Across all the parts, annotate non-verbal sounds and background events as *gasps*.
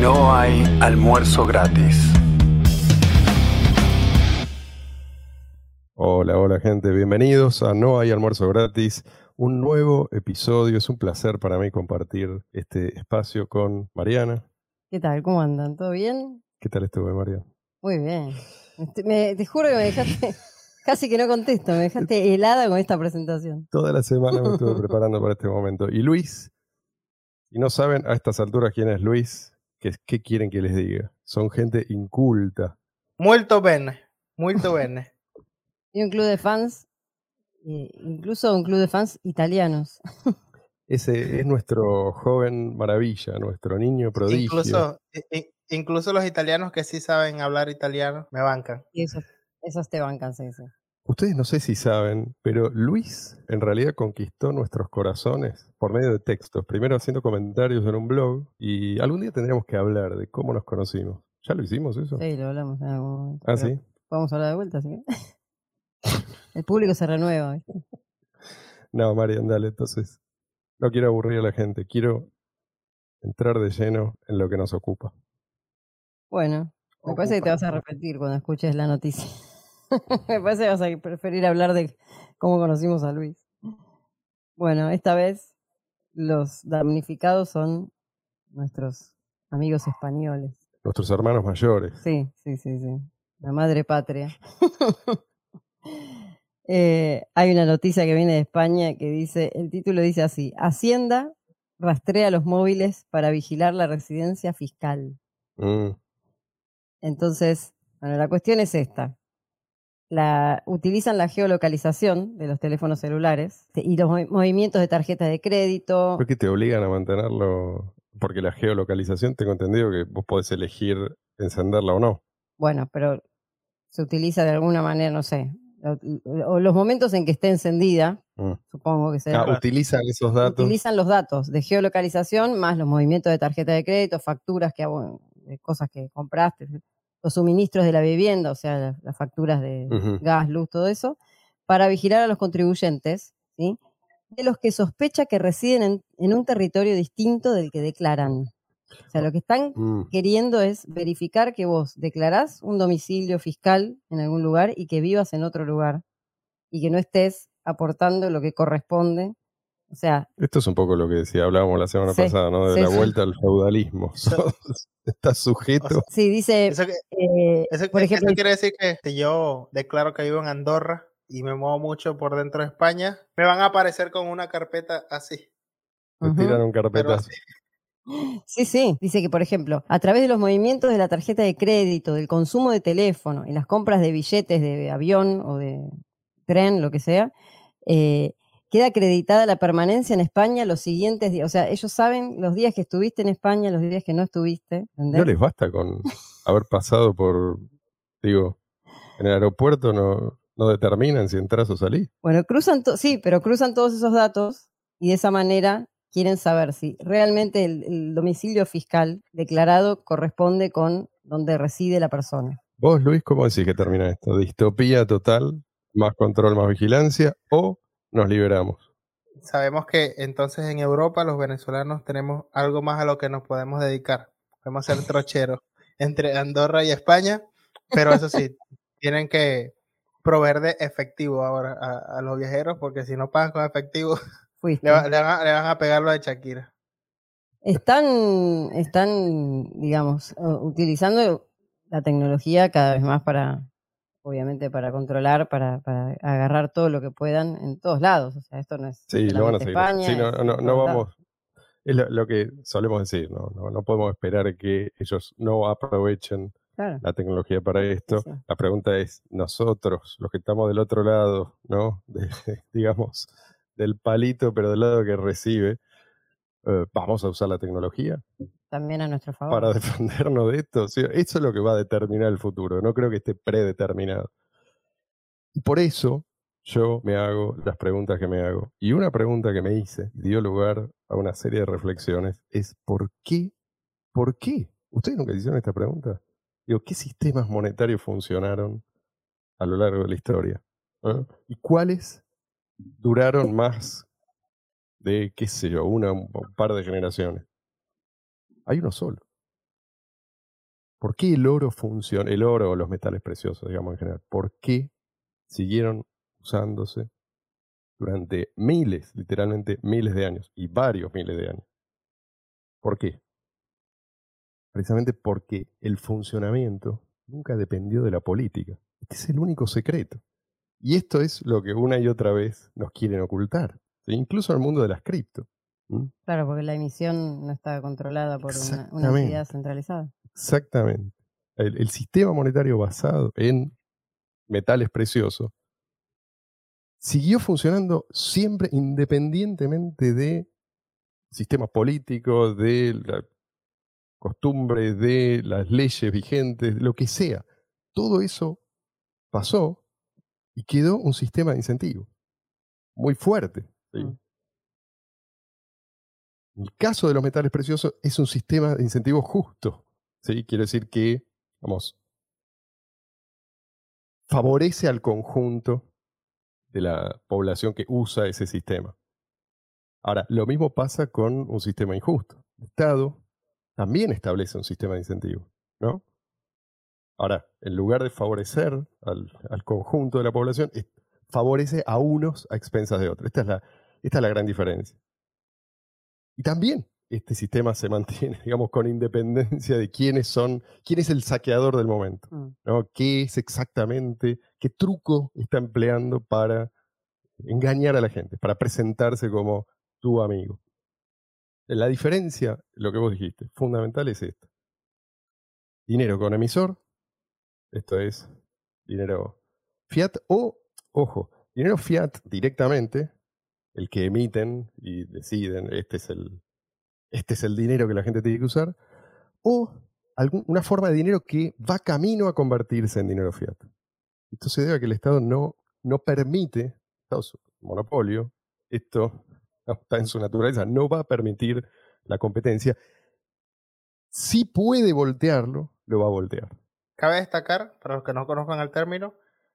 No hay almuerzo gratis. Hola, hola gente, bienvenidos a No hay almuerzo gratis, un nuevo episodio. Es un placer para mí compartir este espacio con Mariana. ¿Qué tal? ¿Cómo andan? ¿Todo bien? ¿Qué tal estuve, Mariana? Muy bien. Me- te juro que me dejaste, *laughs* casi que no contesto, me dejaste helada con esta presentación. Toda la semana me estuve *laughs* preparando para este momento. Y Luis, si no saben a estas alturas quién es Luis, ¿qué, qué quieren que les diga? Son gente inculta. Molto bene, molto bene. *laughs* Y un club de fans, incluso un club de fans italianos. Ese es *laughs* nuestro joven maravilla, nuestro niño prodigio. Incluso, incluso los italianos que sí saben hablar italiano me bancan. Y esos, esos te bancan, sí, sí. Ustedes no sé si saben, pero Luis en realidad conquistó nuestros corazones por medio de textos. Primero haciendo comentarios en un blog y algún día tendríamos que hablar de cómo nos conocimos. ¿Ya lo hicimos eso? Sí, lo hablamos en algún momento. Ah, sí. Vamos a hablar de vuelta, que. *laughs* El público se renueva. No, Marian, dale, entonces. No quiero aburrir a la gente, quiero entrar de lleno en lo que nos ocupa. Bueno, me parece que te vas a repetir cuando escuches la noticia. *laughs* me parece que vas a preferir hablar de cómo conocimos a Luis. Bueno, esta vez los damnificados son nuestros amigos españoles. Nuestros hermanos mayores. Sí, sí, sí, sí. La madre patria. *laughs* Eh, hay una noticia que viene de España que dice, el título dice así, Hacienda rastrea los móviles para vigilar la residencia fiscal. Mm, Entonces, bueno, la cuestión es esta. La, utilizan la geolocalización de los teléfonos celulares y los movi- movimientos de tarjetas de crédito. ¿Por qué te obligan a mantenerlo? Porque la geolocalización, tengo entendido que vos podés elegir encenderla o no. Bueno, pero se utiliza de alguna manera, no sé, o, los momentos en que esté encendida, Mm. supongo que será. Ah, utilizan esos datos. Utilizan los datos de geolocalización más los movimientos de tarjeta de crédito, facturas que abo- de cosas que compraste, los suministros de la vivienda, o sea, las, las facturas de gas, luz, todo eso, para vigilar a los contribuyentes, ¿sí? de los que sospecha que residen en, en un territorio distinto del que declaran. O sea, lo que están Mm. queriendo es verificar que vos declarás un domicilio fiscal en algún lugar y que vivas en otro lugar y que no estés aportando lo que corresponde. O sea, Esto es un poco lo que decía, hablábamos la semana Sí, pasada, ¿no? De sí, la sí. vuelta al feudalismo. *laughs* Estás sujeto. sí, dice, Eso, que- eh, eso- por eso ejemplo, quiere decir que si yo declaro que vivo en Andorra y me muevo mucho por dentro de España, me van a aparecer con una carpeta así. Te Ujú. tiran un carpetazo. *gasps* Sí, sí. Dice que, por ejemplo, a través de los movimientos de la tarjeta de crédito, del consumo de teléfono y las compras de billetes de avión o de tren, lo que sea, eh, queda acreditada la permanencia en España los siguientes días. O sea, ellos saben los días que estuviste en España, los días que no estuviste. ¿entendés? No les basta con haber pasado por, digo, en el aeropuerto no, no determinan si entras o salís. Bueno, cruzan, sí, pero cruzan todos esos datos y de esa manera quieren saber si realmente el, el domicilio fiscal declarado corresponde con donde reside la persona. Vos, Luis, ¿cómo decís que termina esto? ¿Distopía total? ¿Más control, más vigilancia? ¿O nos liberamos? Sabemos que entonces en Europa los venezolanos tenemos algo más a lo que nos podemos dedicar. Podemos ser *laughs* trocheros entre Andorra y España, pero eso sí, *laughs* tienen que proveer de efectivo ahora a, a los viajeros, porque si no pagan con efectivo, *laughs* le, va- le van, a, le van a pegar lo de Shakira. Están, están, digamos, utilizando la tecnología cada vez más para, obviamente, para controlar, para, para agarrar todo lo que puedan en todos lados. O sea, esto no es Sí, lo van a seguir. España, Sí, no, no, no vamos. Es lo, lo que solemos decir, ¿no? No, no podemos esperar que ellos no aprovechen Claro. la tecnología para esto. sí. La pregunta es, nosotros, los que estamos del otro lado, ¿no? *laughs* De- digamos, del palito, pero del lado que recibe, eh, ¿vamos a usar la tecnología También a nuestro favor. para *laughs* defendernos de esto? Sí, eso es lo que va a determinar el futuro. No creo que esté predeterminado. Y por eso yo me hago las preguntas que me hago. Y una pregunta que me hice dio lugar a una serie de reflexiones es ¿por qué? ¿Por qué? ¿Ustedes nunca hicieron esta pregunta? Digo, ¿qué sistemas monetarios funcionaron a lo largo de la historia? ¿Ah? ¿Y cuáles duraron más de, qué sé yo, una, un par de generaciones? Hay uno solo. ¿Por qué el oro funciona, el oro o los metales preciosos, digamos en general? ¿Por qué siguieron usándose durante miles, literalmente miles de años y varios miles de años? ¿Por qué? Precisamente porque el funcionamiento nunca dependió de la política. Este es el único secreto. Y esto es lo que una y otra vez nos quieren ocultar, incluso en el mundo de las cripto. Claro, porque la emisión no está controlada por una, entidad centralizada. Exactamente. El, sistema monetario basado en metales preciosos siguió funcionando siempre independientemente de sistemas políticos, de la costumbre, de las leyes vigentes, lo que sea. Todo eso pasó y quedó un sistema de incentivos muy fuerte. Mm. El caso de los metales preciosos es un sistema de incentivos justo. ¿sí? Quiere decir que, vamos, favorece al conjunto de la población que usa ese sistema. Ahora, lo mismo pasa con un sistema injusto. El Estado también establece un sistema de incentivos, ¿no? Ahora, en lugar de favorecer al, al conjunto de la población, favorece a unos a expensas de otros. Esta es la, esta es la gran diferencia. Y también este sistema se mantiene, *laughs* digamos, con independencia de quiénes son, quién es el saqueador del momento, mm. ¿no? ¿Qué es exactamente, qué truco está empleando para engañar a la gente, para presentarse como tu amigo? La diferencia, lo que vos dijiste, fundamental es esto. Dinero con emisor, esto es dinero fiat o, ojo, dinero fiat directamente, el que emiten y deciden, este es el, este es el dinero que la gente tiene que usar, o una forma de dinero que va camino a convertirse en dinero fiat. Esto se debe a que el Estado no, no permite, Estado monopolio, esto *laughs* está en su naturaleza, no va a permitir la competencia. Si puede voltearlo, lo va a voltear. Cabe destacar, para los que no conozcan el término,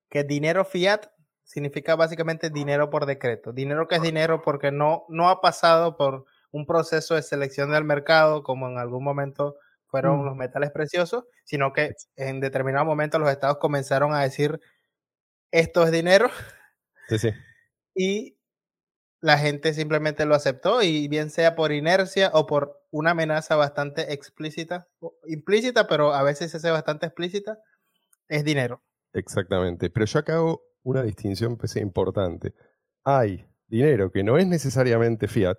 que dinero fiat significa básicamente dinero por decreto. Dinero que es dinero porque no, no ha pasado por un proceso de selección del mercado como en algún momento fueron mm. los metales preciosos, sino que en determinado momento los estados comenzaron a decir esto es dinero. Sí, sí. *laughs* Y la gente simplemente lo aceptó y bien sea por inercia o por una amenaza bastante explícita, implícita, pero a veces se hace bastante explícita, es dinero. Exactamente. Pero yo acá hago una distinción pues, importante. Hay dinero que no es necesariamente fiat.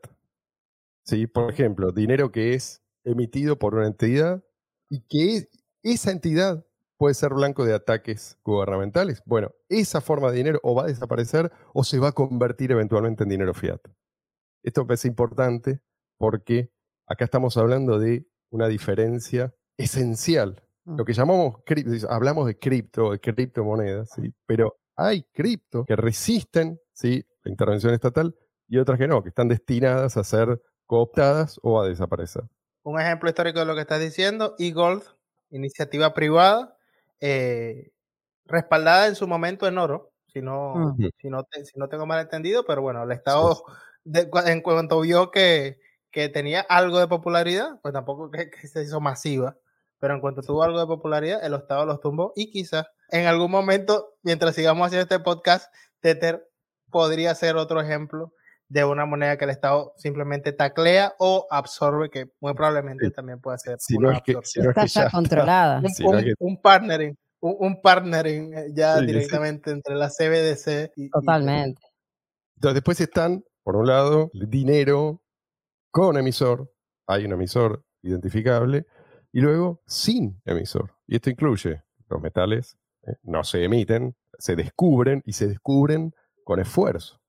¿sí? Por ejemplo, dinero que es emitido por una entidad y que esa entidad puede ser blanco de ataques gubernamentales. Bueno, esa forma de dinero o va a desaparecer o se va a convertir eventualmente en dinero fiat. Esto es importante porque acá estamos hablando de una diferencia esencial. Mm. Lo que llamamos, hablamos de cripto, de criptomonedas, ¿sí? pero hay cripto que resisten ¿sí? la intervención estatal y otras que no, que están destinadas a ser cooptadas o a desaparecer. Un ejemplo histórico de lo que estás diciendo, eGold, iniciativa privada, eh, respaldada en su momento en oro, si no, si no, si no tengo mal entendido, pero bueno, el Estado, en cuanto vio que, que, tenía algo de popularidad, pues tampoco que, que se hizo masiva, pero en cuanto tuvo algo de popularidad, el Estado los tumbó y quizás en algún momento, mientras sigamos haciendo este podcast, Tether podría ser otro ejemplo de una moneda que el Estado simplemente taclea o absorbe, que muy probablemente también puede ser si no es que, está ya controlada. Un, partnering, un, partnering eh, ya directamente entre la CBDC y... Totalmente. Entonces después están, por un lado, el dinero con emisor, hay un emisor identificable, y luego sin emisor. Y esto incluye los metales ¿eh? no se emiten, se descubren y se descubren con esfuerzo.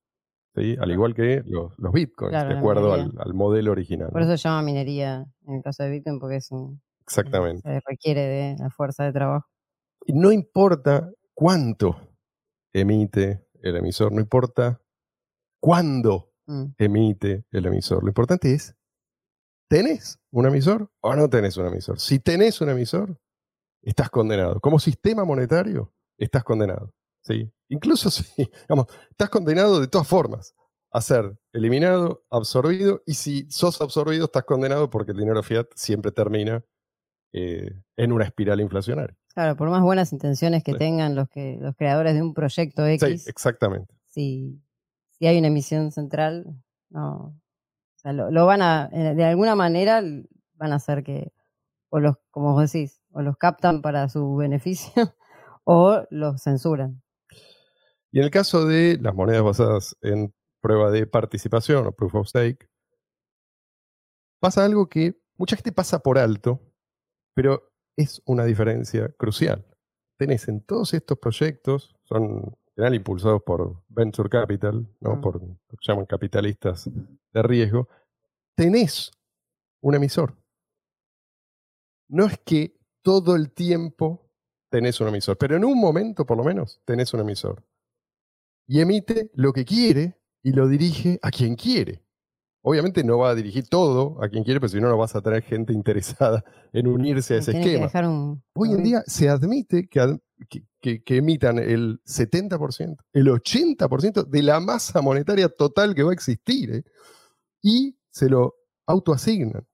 Al igual que los, bitcoins, de acuerdo al, modelo original. Por eso se llama minería en el caso de Bitcoin, porque es un. Exactamente. Se requiere de la fuerza de trabajo. Y no importa cuánto emite el emisor, no importa cuándo mm. emite el emisor. Lo importante es, ¿tenés un emisor o no tenés un emisor? Si tenés un emisor, estás condenado. Como sistema monetario, estás condenado. ¿sí? Incluso *laughs* si, digamos, estás condenado de todas formas a ser eliminado, absorbido, y si sos absorbido, estás condenado porque el dinero fiat siempre termina eh, en una espiral inflacionaria. Claro, por más buenas intenciones que Sí. tengan los que los creadores de un proyecto Sí, X, exactamente. si, si hay una emisión central, no. O sea, lo, lo van a, eh, de alguna manera, van a hacer que, o los, como vos decís, o los captan para su beneficio, *laughs* o los censuran. Y en el caso de las monedas basadas en prueba de participación o proof of stake, pasa algo que mucha gente pasa por alto, pero es una diferencia crucial. Tenés en todos estos proyectos, son en general impulsados por Venture Capital, ¿no? Mm. por lo que llaman capitalistas de riesgo, tenés un emisor. No es que todo el tiempo tenés un emisor, pero en un momento por lo menos tenés un emisor y emite lo que quiere y lo dirige a quien quiere. Obviamente no va a dirigir todo a quien quiere, pero si no, no vas a tener gente interesada en unirse a ese que esquema. dejar un- Hoy en día se admite que, ad- que- que- que emitan el 70%, el 80% de la masa monetaria total que va a existir ¿eh? y se lo autoasignan.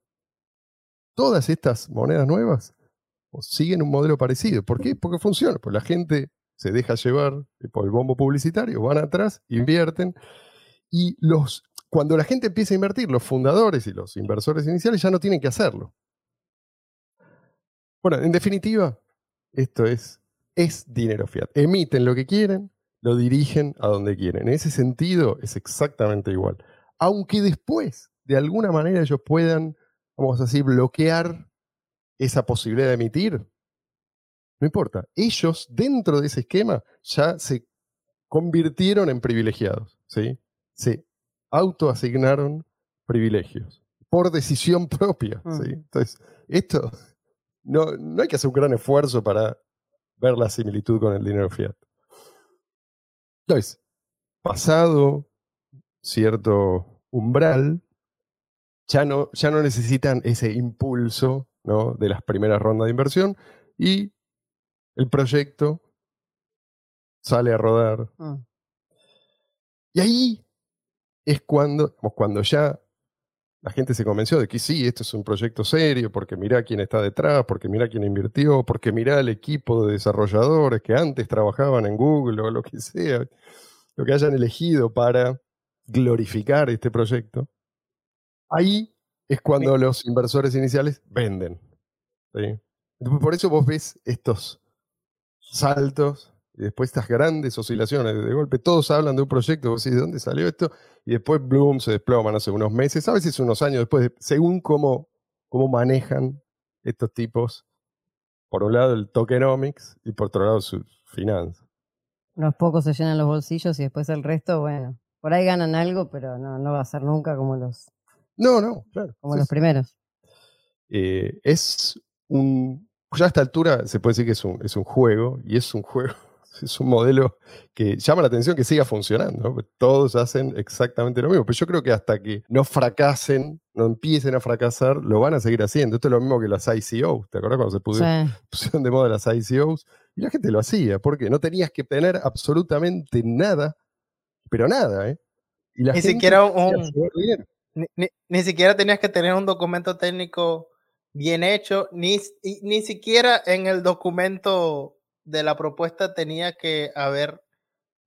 Todas estas monedas nuevas o siguen un modelo parecido. ¿Por qué? Porque funciona. Pues la gente se deja llevar por el bombo publicitario, van atrás, invierten y los cuando la gente empieza a invertir, los fundadores y los inversores iniciales ya no tienen que hacerlo. Bueno, en definitiva, esto es, es dinero fiat. Emiten lo que quieren, lo dirigen a donde quieren. En ese sentido es exactamente igual. Aunque después, de alguna manera, ellos puedan, vamos a decir, bloquear esa posibilidad de emitir, no importa. Ellos, dentro de ese esquema, ya se convirtieron en privilegiados. ¿sí? Se autoasignaron privilegios por decisión *laughs* propia. ¿sí? Mm. Entonces, esto no, no hay que hacer un gran esfuerzo para ver la similitud con el dinero fiat. Entonces, pasado cierto umbral, ya no, ya no necesitan ese impulso ¿no? de las primeras rondas de inversión y el proyecto sale a rodar. Mm. Y ahí es cuando, cuando ya la gente se convenció de que sí, esto es un proyecto serio, porque mirá quién está detrás, porque mirá quién invirtió, porque mirá el equipo de desarrolladores que antes trabajaban en Google o lo que sea, lo que hayan elegido para glorificar este proyecto. Ahí es cuando los inversores iniciales venden. por eso vos ves estos saltos y después estas grandes oscilaciones. De golpe todos hablan de un proyecto, vos decís, ¿de dónde salió esto? Y después Bloom se desploma, no sé, unos meses, a veces unos años después, de- según cómo, cómo manejan estos tipos, por un lado el tokenomics y por otro lado sus finanzas. Unos pocos se llenan los bolsillos y después el resto, bueno, por ahí ganan algo, pero no, no va a ser nunca como los, No, no, claro. como sí, los sí. primeros. Eh, es un. Ya a esta altura se puede decir que es un, es un juego, y es un juego, *laughs* es un modelo que llama la atención que siga funcionando. Todos hacen exactamente lo mismo. Pero yo creo que hasta que no fracasen, no empiecen a fracasar, lo van a seguir haciendo. Esto es lo mismo que las ICOs. ¿Te acuerdas cuando se Sí. *laughs* pusieron de moda las ICOs? Y la gente lo hacía, porque no tenías que tener absolutamente nada, pero nada, ¿eh? Y la Ni gente siquiera un-. Ni, ni- ni siquiera tenías que tener un documento técnico bien hecho, ni, ni siquiera en el documento de la propuesta tenía que haber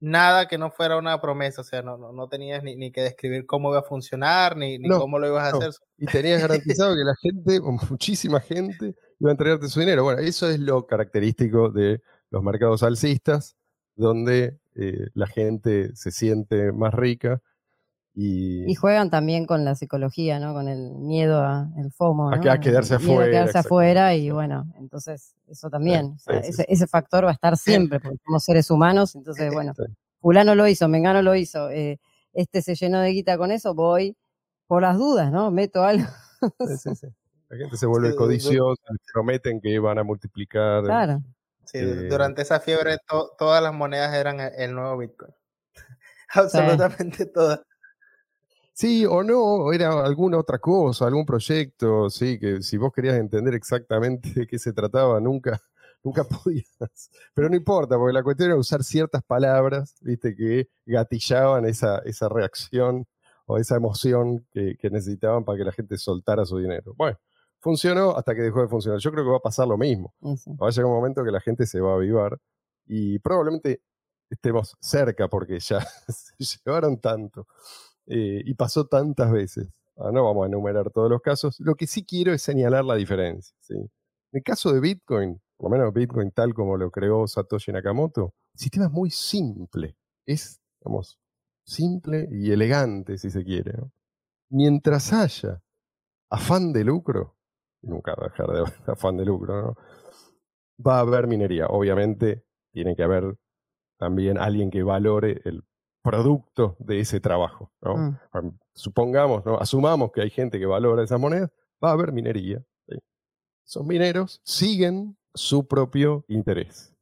nada que no fuera una promesa, o sea, no, no, no tenías ni, ni que describir cómo iba a funcionar, ni, ni No, cómo lo ibas a no. hacer. y tenías garantizado que la gente, o muchísima gente, iba a entregarte su dinero. Bueno, eso es lo característico de los mercados alcistas, donde eh, la gente se siente más rica y, Y juegan también con la psicología, ¿no? Con el miedo a el FOMO, A ¿no? que- a quedarse miedo a afuera, quedarse afuera y bueno, entonces eso también, o sí, sea, sí, ese, sí. ese factor va a estar siempre porque somos seres humanos, entonces *laughs* bueno, Sí. fulano lo hizo, mengano lo hizo, eh, este se llenó de guita con eso, voy por las dudas, ¿no? Meto algo. *laughs* Sí, sí, sí. La gente se vuelve Sí, codiciosa, prometen que van a multiplicar. Claro. Sí, Eh, durante esa fiebre to- todas las monedas eran el, el nuevo Bitcoin. *laughs* Absolutamente todas. Sí, o no, o era alguna otra cosa, algún proyecto, sí, que si vos querías entender exactamente *laughs* de qué se trataba, nunca, *laughs* nunca podías. Pero no importa, porque la cuestión era usar ciertas palabras, viste, que gatillaban esa, esa reacción o esa emoción que, que necesitaban para que la gente soltara su dinero. Bueno, funcionó hasta que dejó de funcionar. Yo creo que va a pasar lo mismo. Sí. Va a llegar un momento que la gente se va a avivar y probablemente estemos cerca porque ya *laughs* se llevaron tanto eh, y pasó tantas veces. Ah, no vamos a enumerar todos los casos. Lo que sí quiero es señalar la diferencia. ¿sí? En el caso de Bitcoin, por lo menos Bitcoin tal como lo creó Satoshi Nakamoto, el sistema es muy simple. Es, simple y elegante, si se quiere. Mientras haya afán de lucro, nunca va a dejar de haber *laughs* afán de lucro, va a haber minería. Obviamente, tiene que haber también alguien que valore el producto de ese trabajo. ¿no? Mm. Am- Supongamos, ¿no? asumamos que hay gente que valora esas monedas, va a haber minería. ¿sí? Esos mineros siguen su propio interés.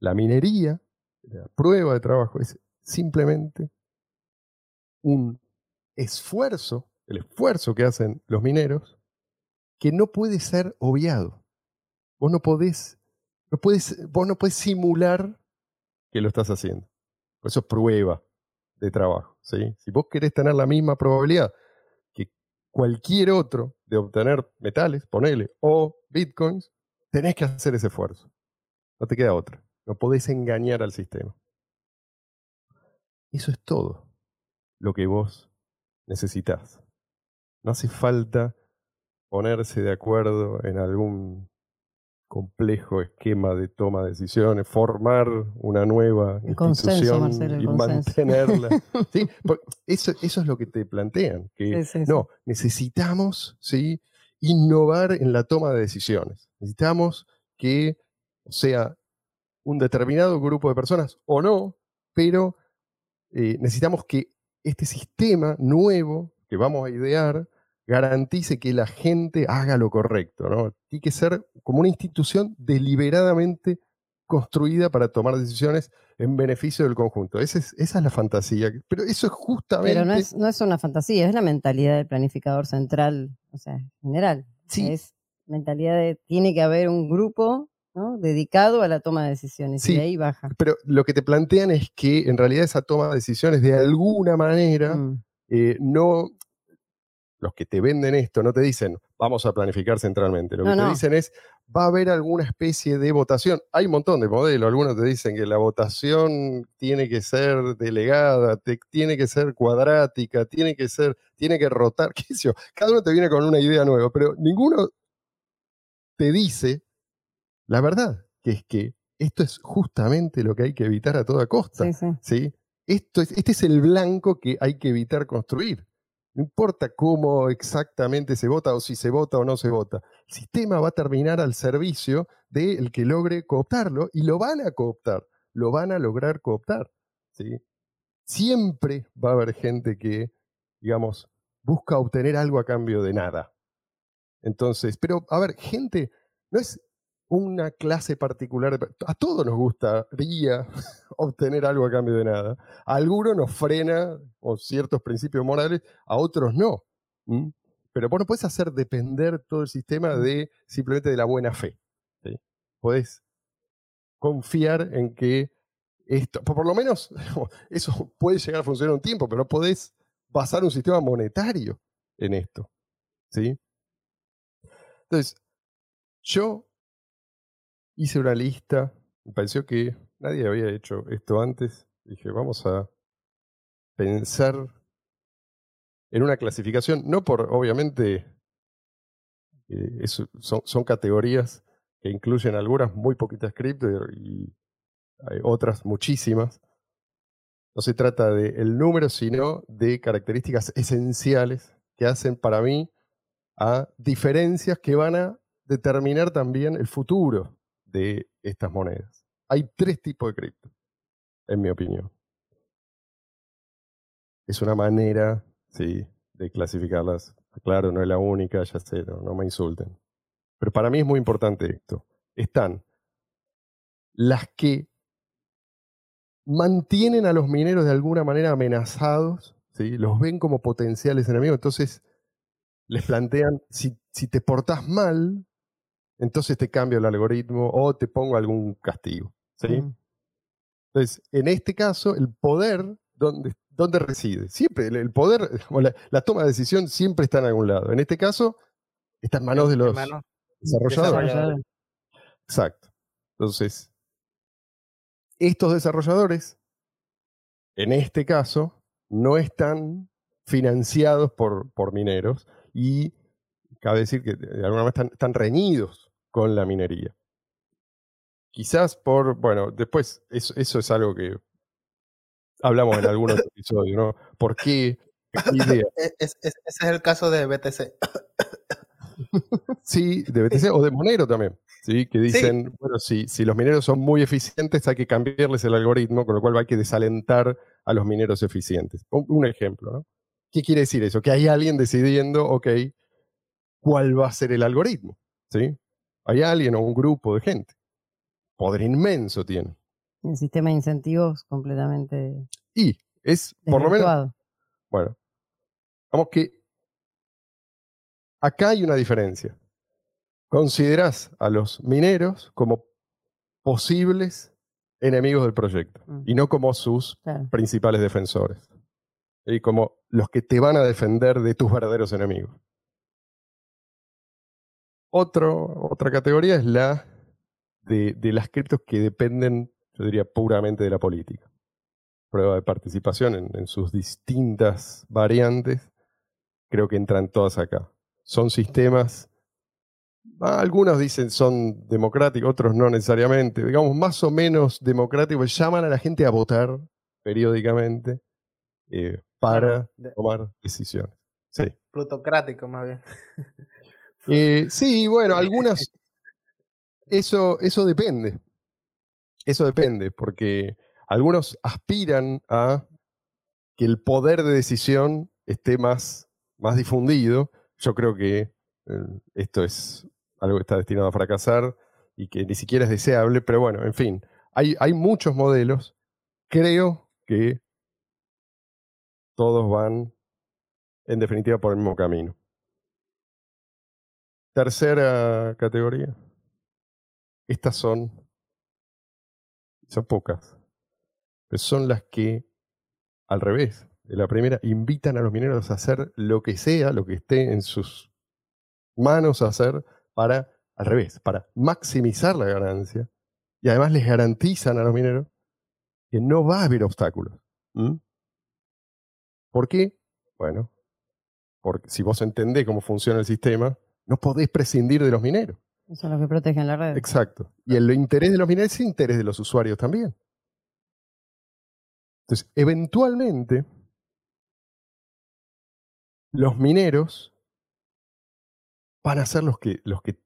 La minería, la prueba de trabajo, es simplemente un esfuerzo, el esfuerzo que hacen los mineros, que no puede ser obviado. Vos no podés, no puedes, vos no podés simular que lo estás haciendo. Eso es prueba de trabajo. Si vos querés tener la misma probabilidad que cualquier otro de obtener metales, ponele, o bitcoins, tenés que hacer ese esfuerzo. No te queda otra. No podés engañar al sistema. Eso es todo lo que vos necesitas. No hace falta ponerse de acuerdo en algún complejo esquema de toma de decisiones, formar una nueva El consenso, institución Marcelo, el y consenso. mantenerla. *laughs* Sí, eso, eso es lo que te plantean, que no, necesitamos ¿sí? innovar en la toma de decisiones. Necesitamos que sea un determinado grupo de personas o no, pero eh, necesitamos que este sistema nuevo que vamos a idear garantice que la gente haga lo correcto. ¿no? Tiene que ser como una institución deliberadamente construida para tomar decisiones en beneficio del conjunto. Esa es, esa es la fantasía. Pero eso es justamente... Pero no es, no es una fantasía, es la mentalidad del planificador central, o sea, general. Sí. Es mentalidad de tiene que haber un grupo ¿no? dedicado a la toma de decisiones Sí. y de ahí baja. Pero lo que te plantean es que en realidad esa toma de decisiones de alguna manera Mm. eh, no, los que te venden esto no te dicen vamos a planificar centralmente, lo que No, te no. dicen es va a haber alguna especie de votación. Hay un montón de modelos, algunos te dicen que la votación tiene que ser delegada, te- tiene que ser cuadrática, tiene que ser, tiene que rotar, *laughs* qué sé yo. Cada uno te viene con una idea nueva, pero ninguno te dice la verdad, que es que esto es justamente lo que hay que evitar a toda costa. Sí, sí. ¿sí? Esto es, este es el blanco que hay que evitar construir. No importa cómo exactamente se vota o si se vota o no se vota. El sistema va a terminar al servicio del que logre cooptarlo y lo van a cooptar, lo van a lograr cooptar. ¿sí? Siempre va a haber gente que, digamos, busca obtener algo a cambio de nada. Entonces, pero a ver, gente, no es una clase particular. de- A todos nos gustaría *laughs* obtener algo a cambio de nada. A algunos nos frena o ciertos principios morales, a otros no. Pero vos no puedes hacer depender todo el sistema de simplemente de la buena fe. ¿sí? Podés confiar en que esto, por por lo menos *laughs* eso puede llegar a funcionar un tiempo, pero no podés basar un sistema monetario en esto. ¿sí? Entonces, yo hice una lista, me pareció que nadie había hecho esto antes. Dije, vamos a pensar en una clasificación, no por, obviamente, eh, son, categorías que incluyen algunas muy poquitas cripto y, hay otras muchísimas. No se trata de el número, sino de características esenciales que hacen para mí a diferencias que van a determinar también el futuro de estas monedas. Hay tres tipos de cripto, en mi opinión. Es una manera, sí, de clasificarlas. Claro, no es la única, ya sé, no, no me insulten. Pero para mí es muy importante esto. Están las que mantienen a los mineros de alguna manera amenazados, ¿sí? los ven como potenciales enemigos, entonces les plantean, si, si te portás mal, entonces te cambio el algoritmo o te pongo algún castigo. ¿sí? Mm. Entonces, en este caso, el poder, ¿dónde, dónde reside? Siempre, el, el poder, *laughs* o la, la toma de decisión siempre está en algún lado. En este caso, está en manos de los manos desarrolladores. desarrolladores. Exacto. Entonces, estos desarrolladores, en este caso, no están financiados por, por mineros y cabe decir que de alguna manera están, están reñidos con la minería. Quizás por, bueno, después eso, eso es algo que hablamos en algunos episodios, ¿no? ¿Por qué? ¿Qué *laughs* idea? Es- es- ese es el caso de BTC. Sí, de *laughs* BTC o de Monero también. ¿sí? Que dicen, bueno, si, si los mineros son muy eficientes, hay que cambiarles el algoritmo, con lo cual hay que desalentar a los mineros eficientes. Un, un ejemplo, ¿no? ¿Qué quiere decir eso? Que hay alguien decidiendo, ok, cuál va a ser el algoritmo. ¿sí? Hay alguien o un grupo de gente. Poder inmenso tiene. El sistema de incentivos completamente Y es, por lo menos. Bueno, vamos que acá hay una diferencia. Considerás a los mineros como posibles enemigos del proyecto Mm. y no como sus Claro. principales defensores. Y como los que te van a defender de tus verdaderos enemigos. Otro, otra categoría es la de, de las criptos que dependen, yo diría, puramente de la política. Prueba de participación en, en sus distintas variantes, creo que entran todas acá. Son sistemas, algunos dicen son democráticos, otros no necesariamente, digamos más o menos democráticos, llaman a la gente a votar periódicamente eh, para tomar decisiones. Sí. plutocrático, más bien. *laughs* Eh, sí, bueno, algunas. *laughs* Eso, eso depende. Eso depende, porque algunos aspiran a que el poder de decisión esté más, más difundido. Yo creo que eh, esto es algo que está destinado a fracasar y que ni siquiera es deseable, pero bueno, en fin, hay, hay muchos modelos. Creo que todos van, en definitiva, por el mismo camino. Tercera categoría. Estas son, son pocas, son las que, al revés de la primera, invitan a los mineros a hacer lo que sea, lo que esté en sus manos hacer para, al revés, para maximizar la ganancia y además les garantizan a los mineros que no va a haber obstáculos. ¿Por qué? Bueno, porque si vos entendés cómo funciona el sistema, no podés prescindir de los mineros. Son los que protegen la red. Exacto. Y el interés de los mineros es el interés de los usuarios también. Entonces, eventualmente, los mineros van a ser los que, los que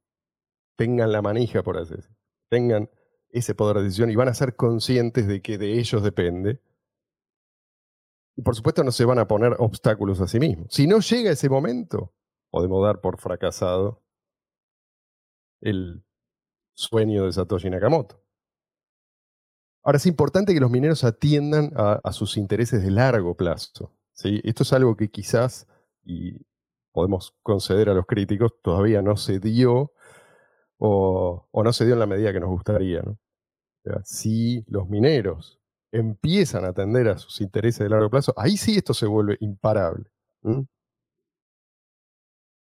tengan la manija, por así decirlo, tengan ese poder de decisión y van a ser conscientes de que de ellos depende. Y por supuesto no se van a poner obstáculos a sí mismos. Si no llega ese momento, podemos dar por fracasado el sueño de Satoshi Nakamoto. Ahora es importante que los mineros atiendan a, sus intereses de largo plazo. ¿sí? Esto es algo que quizás, y podemos conceder a los críticos, todavía no se dio o, no se dio en la medida que nos gustaría. si los mineros empiezan a atender a sus intereses de largo plazo, ahí sí esto se vuelve imparable.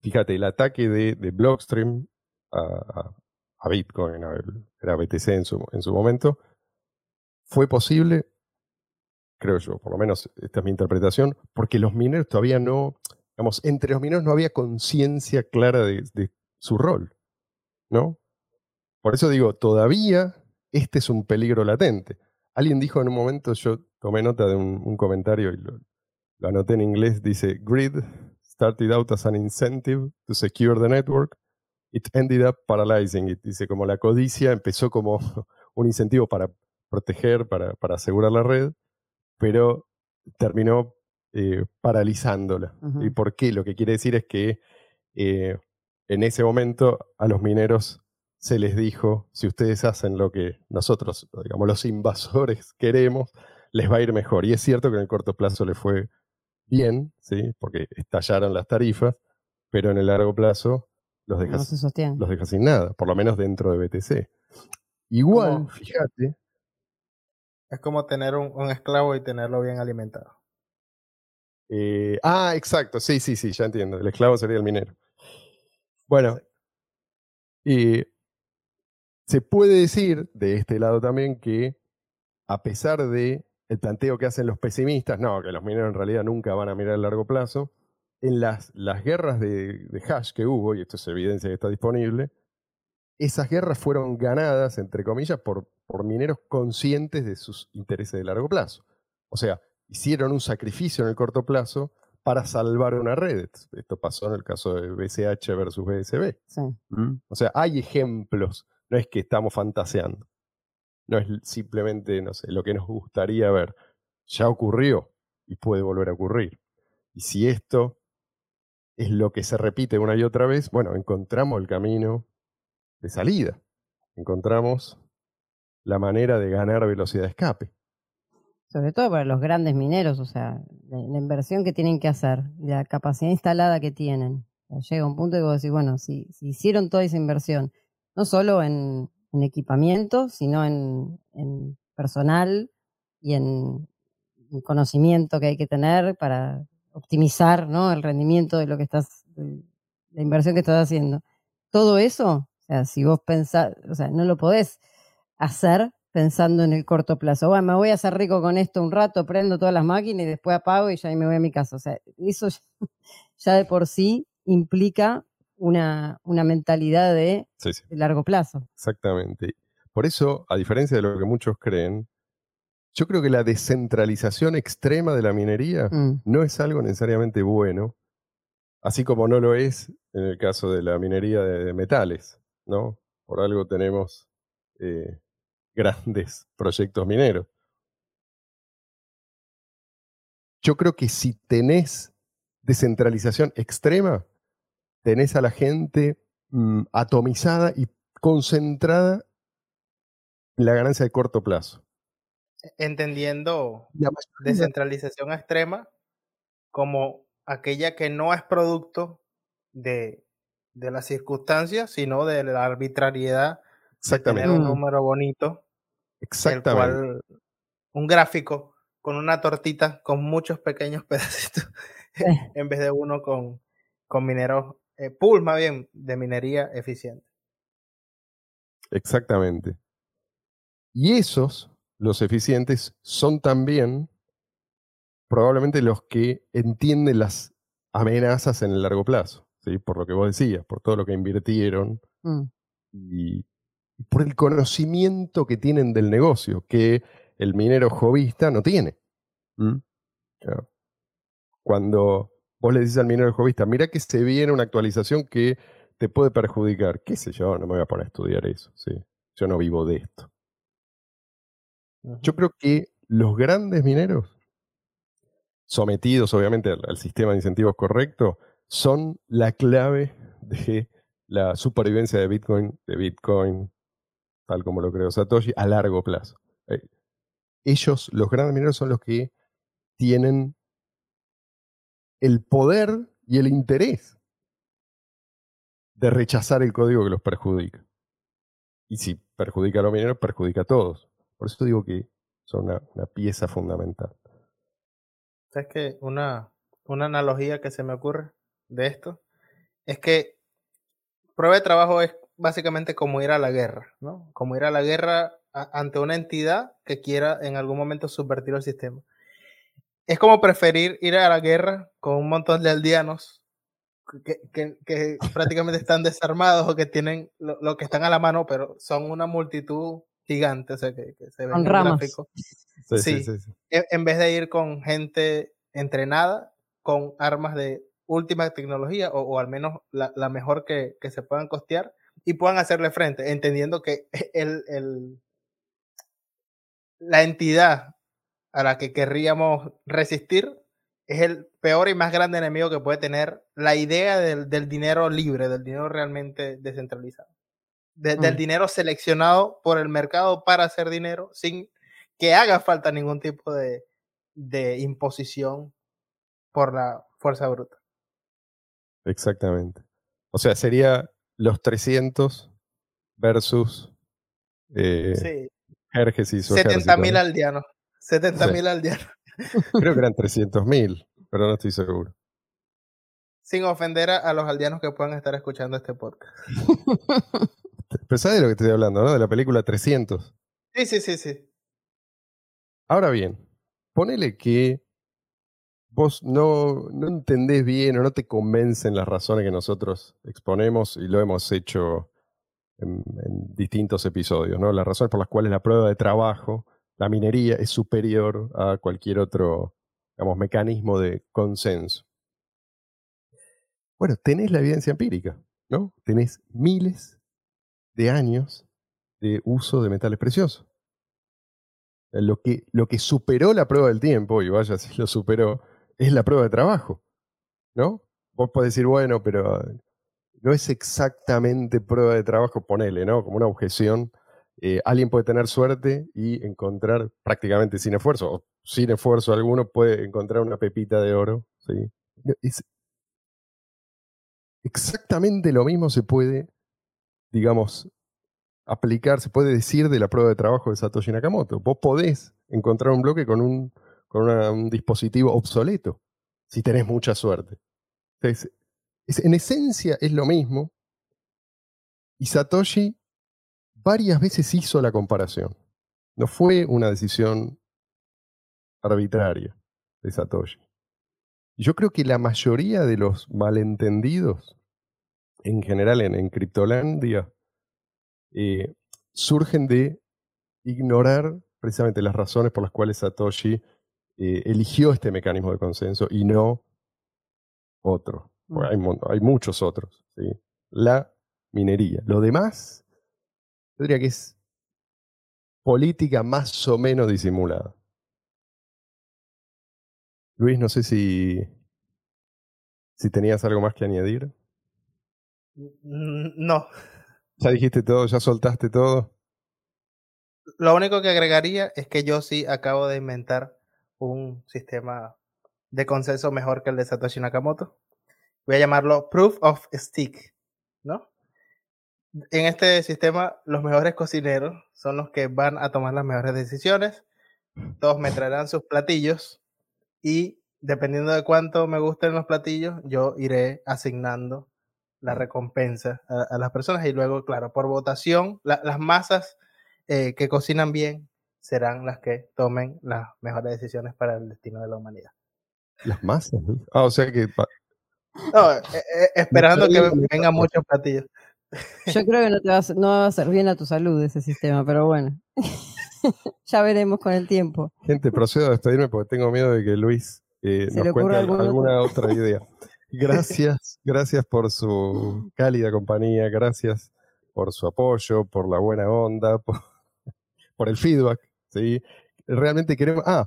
Fíjate, el ataque de, Blockstream a, Bitcoin, a- BTC en su, en su momento, fue posible, creo yo, por lo menos esta es mi interpretación, porque los mineros todavía no, digamos, entre los mineros no había conciencia clara de, su rol, ¿no? Por eso digo, todavía este es un peligro latente. Alguien dijo en un momento, yo tomé nota de un, un comentario y lo, lo anoté en inglés, dice, Grid started out as an incentive to secure the network, it ended up paralyzing it. Dice, como la codicia empezó como *laughs* un incentivo para proteger, para, para asegurar la red, pero terminó eh, paralizándola. Ujú. ¿Y por qué? Lo que quiere decir es que eh, en ese momento a los mineros se les dijo, si ustedes hacen lo que nosotros, digamos, los invasores *laughs* queremos, les va a ir mejor. Y es cierto que en el corto plazo les fue bien, ¿sí? porque estallaron las tarifas, pero en el largo plazo los deja, No los deja sin nada, por lo menos dentro de BTC. Igual, Como- fíjate, Es como tener un, un esclavo y tenerlo bien alimentado. eh, ah, exacto, sí, sí, sí, ya entiendo, el esclavo sería el minero. Bueno, y se puede decir de este lado también que a pesar de el planteo que hacen los pesimistas, no, que los mineros en realidad nunca van a mirar a largo plazo, en las, las guerras de, de hash que hubo, y esto es evidencia que está disponible, esas guerras fueron ganadas, entre comillas, por, por mineros conscientes de sus intereses de largo plazo. O sea, hicieron un sacrificio en el corto plazo para salvar una red. Esto pasó en el caso de BCH versus BSB. Sí. O sea, hay ejemplos, no es que estamos fantaseando. No es simplemente, no sé, lo que nos gustaría ver. Ya ocurrió y puede volver a ocurrir. Y si esto es lo que se repite una y otra vez, bueno, encontramos el camino de salida. Encontramos la manera de ganar velocidad de escape. Sobre todo para los grandes mineros, o sea, la, inversión que tienen que hacer, la capacidad instalada que tienen. Llega un punto y vos decís, bueno, si, si hicieron toda esa inversión, no solo en, en equipamiento, sino en, en personal y en, en conocimiento que hay que tener para optimizar ¿no? el rendimiento de lo que estás, la inversión que estás haciendo. Todo eso, o sea, si vos pensás, o sea, no lo podés hacer pensando en el corto plazo. Bueno, me voy a hacer rico con esto un rato, prendo todas las máquinas y después apago y ya me voy a mi casa. O sea, eso *laughs* ya de por sí implica una, una mentalidad de, Sí, sí. de largo plazo. Exactamente. Por eso, a diferencia de lo que muchos creen, yo creo que la descentralización extrema de la minería Mm, no es algo necesariamente bueno, así como no lo es en el caso de la minería de, de metales, ¿no? Por algo tenemos eh, *laughs* grandes proyectos mineros. Yo creo que si tenés descentralización extrema, tenés a la gente mm, atomizada y concentrada en la ganancia de corto plazo. Entendiendo La mayoría- descentralización extrema como aquella que no es producto de, de las circunstancias, sino de la arbitrariedad de Exactamente. tener un número bonito, Exactamente. cual un gráfico con una tortita con muchos pequeños *laughs* pedacitos Eh. en vez de uno con, con mineros, eh, pool más bien de minería eficiente. Exactamente. Y esos, los eficientes, son también probablemente los que entienden las amenazas en el largo plazo, ¿sí? por lo que vos decías, por todo lo que invirtieron mm. y, y por el conocimiento que tienen del negocio, que el minero jovista no tiene. ¿Mm? Claro. Cuando vos le dices al minero jovista, mira que se viene una actualización que te puede perjudicar, qué sé yo, no me voy a poner a estudiar eso, ¿sí? yo no vivo de esto. Yo creo que los grandes mineros, sometidos obviamente al, al sistema de incentivos correcto, son la clave de la supervivencia de Bitcoin, de Bitcoin, tal como lo creó Satoshi, a largo plazo. Eh, Ellos, los grandes mineros, son los que tienen el poder y el interés de rechazar el código que los perjudica. Y si perjudica a los mineros, perjudica a todos. Por eso digo que son una, pieza fundamental. ¿Sabes que una, una analogía que se me ocurre de esto es que prueba de trabajo es básicamente como ir a la guerra, ¿no? Como ir a la guerra ante una entidad que quiera en algún momento subvertir el sistema. Es como preferir ir a la guerra con un montón de aldeanos que, que- que prácticamente están desarmados o que tienen lo, lo que están a la mano, pero son una multitud gigante, o sea, que, que se ve Con en el ramas. gráfico Sí, sí, Sí. sí, sí. en, en vez de ir con gente entrenada, con armas de última tecnología o, o al menos la, la mejor que, que se puedan costear y puedan hacerle frente, entendiendo que *laughs* el, el- la entidad a la que querríamos resistir es el peor y más grande enemigo que puede tener la idea del, del dinero libre, del dinero realmente descentralizado. De- Del Mm. dinero seleccionado por el mercado para hacer dinero sin que haga falta ningún tipo de, de imposición por la fuerza bruta. Exactamente. O sea, sería los 300 versus eh, Sí, Jerjes y su 70 ejército, mil ¿no? aldeanos. 70 mil aldeanos. Creo que eran 300.000, pero no estoy seguro. sin ofender a, a los aldeanos que puedan estar escuchando este podcast. *laughs* Pero sabes de lo que estoy hablando, ¿no? De la película 300. Sí, sí, sí, sí. Ahora bien, ponele que vos no, no entendés bien o no te convencen las razones que nosotros exponemos y lo hemos hecho en, en distintos episodios, ¿no? Las razones por las cuales la prueba de trabajo, la minería, es superior a cualquier otro, digamos, mecanismo de consenso. Bueno, tenés la evidencia empírica, ¿no? Tenés miles de años de uso de metales preciosos. Lo que, lo que superó la prueba del tiempo, y vaya si lo superó, es la prueba de trabajo. ¿No? Vos podés decir, bueno, pero no es exactamente prueba de trabajo, ponele, ¿no? Como una objeción. Eh, alguien puede tener suerte y encontrar prácticamente sin esfuerzo, o sin esfuerzo alguno, puede encontrar una pepita de oro. ¿sí? Exactamente lo mismo se puede, digamos, aplicar, se puede decir de la prueba de trabajo de Satoshi Nakamoto. Vos podés encontrar un bloque con un, con un dispositivo obsoleto, si tenés mucha suerte. Es- en esencia es lo mismo. Y Satoshi varias veces hizo la comparación. No fue una decisión arbitraria de Satoshi. Y yo creo que la mayoría de los malentendidos, en general en, en Criptolandia, eh, surgen de ignorar precisamente las razones por las cuales Satoshi eh, eligió este mecanismo de consenso y no otro. Porque hay, hay muchos otros. ¿sí? La minería. Lo demás, yo diría que es política más o menos disimulada. Luis, no sé si, si tenías algo más que añadir. Mm, No. Ya dijiste todo, ya soltaste todo. Lo único que agregaría es que yo sí acabo de inventar un sistema de consenso mejor que el de Satoshi Nakamoto. Voy a llamarlo Proof of Stick, ¿no? En este sistema, los mejores cocineros son los que van a tomar las mejores decisiones. Todos me traerán sus platillos y dependiendo de cuánto me gusten los platillos, yo iré asignando la recompensa a, a las personas y luego, claro, por votación, la- las masas eh, que cocinan bien serán las que tomen las mejores decisiones para el destino de la humanidad. Las masas. ¿no? Ah, o sea que No, eh, eh, esperando que vengan muchos platillos. Yo creo que no, te va no va a hacer bien a tu salud ese sistema, pero bueno. *laughs* ya veremos con el tiempo. Gente, procedo a despedirme porque tengo miedo de que Luis eh, nos cuente alguna otra idea. Gracias, *laughs* gracias por su cálida compañía, gracias por su apoyo, por la buena onda, *laughs* por, por el feedback. ¿sí? Realmente queremos... Ah,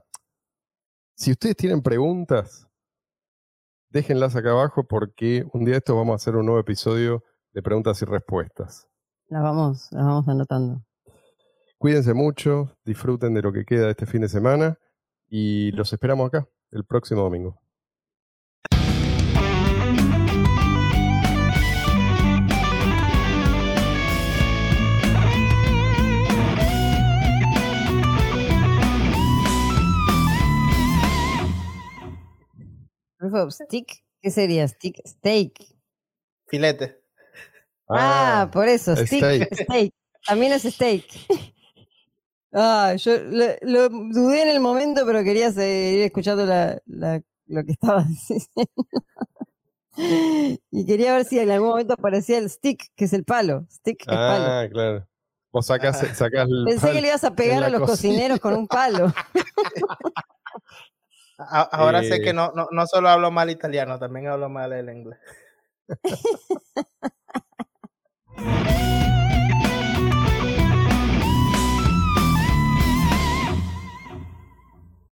si ustedes tienen preguntas, déjenlas acá abajo porque un día de esto vamos a hacer un nuevo episodio de preguntas y respuestas. Las vamos, las vamos anotando. Cuídense mucho, disfruten de lo que queda de este fin de semana y los esperamos acá el próximo domingo. Of stick, ¿qué sería? Stick, steak. Filete. Ah, por eso, steak. stick, steak. También es steak. *laughs* Ah, yo lo, lo dudé en el momento, pero quería seguir escuchando la, la- lo que estabas *laughs* diciendo. Y quería ver si en algún momento aparecía el stick, que es el palo. Stick es palo. Ah, claro. Vos sacás, sacás el Pensé que le ibas a pegar a los cocina. cocineros con un palo. Ahora sé Eh. que no, no, no solo hablo mal italiano, también hablo mal el inglés. *laughs* Bye.